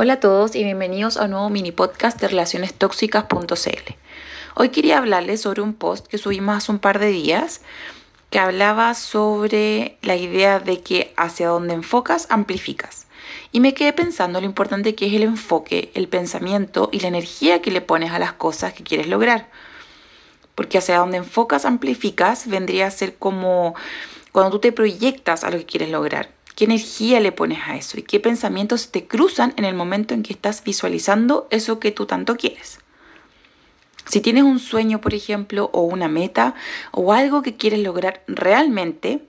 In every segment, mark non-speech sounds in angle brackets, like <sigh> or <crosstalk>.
Hola a todos y bienvenidos a un nuevo mini podcast de relacionestóxicas.cl. Hoy quería hablarles sobre un post que subimos hace un par de días que hablaba sobre la idea de que hacia donde enfocas, amplificas. Y me quedé pensando lo importante que es el enfoque, el pensamiento y la energía que le pones a las cosas que quieres lograr. Porque hacia donde enfocas, amplificas, vendría a ser como cuando tú te proyectas a lo que quieres lograr qué energía le pones a eso y qué pensamientos te cruzan en el momento en que estás visualizando eso que tú tanto quieres. Si tienes un sueño, por ejemplo, o una meta, o algo que quieres lograr realmente,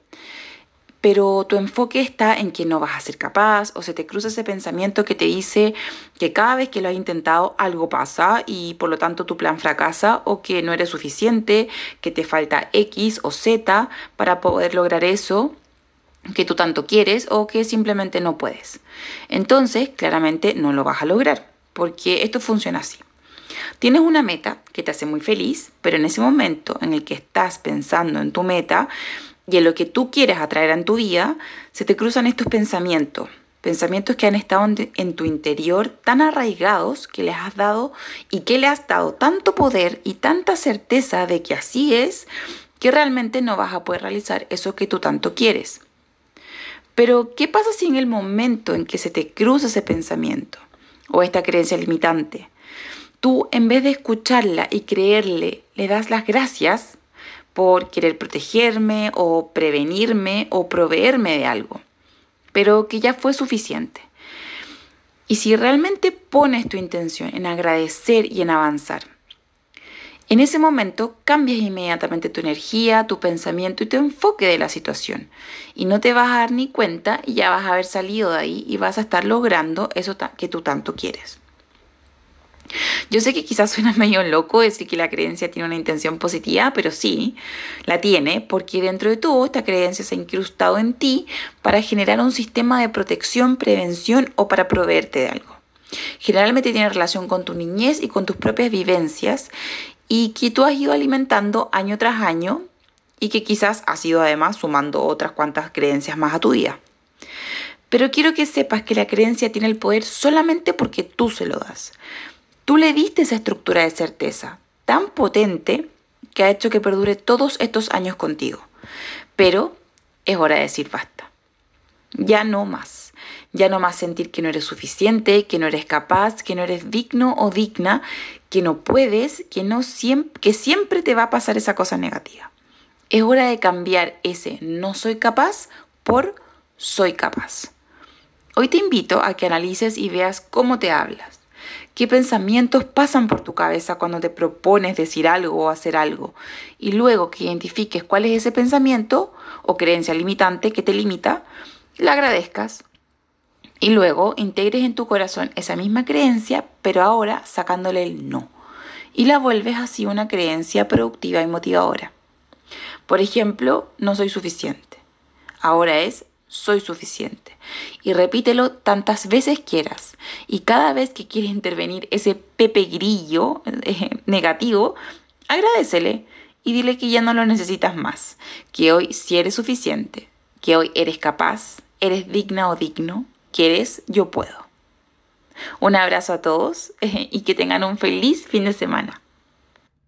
pero tu enfoque está en que no vas a ser capaz, o se te cruza ese pensamiento que te dice que cada vez que lo has intentado algo pasa y por lo tanto tu plan fracasa, o que no eres suficiente, que te falta X o Z para poder lograr eso, que tú tanto quieres o que simplemente no puedes. Entonces, claramente no lo vas a lograr, porque esto funciona así. Tienes una meta que te hace muy feliz, pero en ese momento en el que estás pensando en tu meta y en lo que tú quieres atraer en tu vida, se te cruzan estos pensamientos, pensamientos que han estado en tu interior tan arraigados que les has dado y que le has dado tanto poder y tanta certeza de que así es, que realmente no vas a poder realizar eso que tú tanto quieres. Pero, ¿qué pasa si en el momento en que se te cruza ese pensamiento o esta creencia limitante, tú en vez de escucharla y creerle, le das las gracias por querer protegerme o prevenirme o proveerme de algo, pero que ya fue suficiente? Y si realmente pones tu intención en agradecer y en avanzar, en ese momento cambias inmediatamente tu energía, tu pensamiento y tu enfoque de la situación. Y no te vas a dar ni cuenta y ya vas a haber salido de ahí y vas a estar logrando eso que tú tanto quieres. Yo sé que quizás suena <laughs> medio loco decir que la creencia tiene una intención positiva, pero sí, la tiene, porque dentro de todo esta creencia se ha incrustado en ti para generar un sistema de protección, prevención o para proveerte de algo. Generalmente tiene relación con tu niñez y con tus propias vivencias y que tú has ido alimentando año tras año y que quizás has ido además sumando otras cuantas creencias más a tu vida. Pero quiero que sepas que la creencia tiene el poder solamente porque tú se lo das. Tú le diste esa estructura de certeza tan potente que ha hecho que perdure todos estos años contigo. Pero es hora de decir basta. Ya no más ya no más sentir que no eres suficiente, que no eres capaz, que no eres digno o digna, que no puedes, que, no siempre, que siempre te va a pasar esa cosa negativa. Es hora de cambiar ese no soy capaz por soy capaz. Hoy te invito a que analices y veas cómo te hablas. ¿Qué pensamientos pasan por tu cabeza cuando te propones decir algo o hacer algo? Y luego que identifiques cuál es ese pensamiento o creencia limitante que te limita, la agradezcas y luego integres en tu corazón esa misma creencia, pero ahora sacándole el no. Y la vuelves así una creencia productiva y motivadora. Por ejemplo, no soy suficiente. Ahora es soy suficiente. Y repítelo tantas veces quieras. Y cada vez que quieres intervenir ese pepe grillo eh, <laughs> negativo, agradecele y dile que ya no lo necesitas más. Que hoy sí eres suficiente. Que hoy eres capaz, eres digna o digno quieres, yo puedo. Un abrazo a todos <laughs> y que tengan un feliz fin de semana.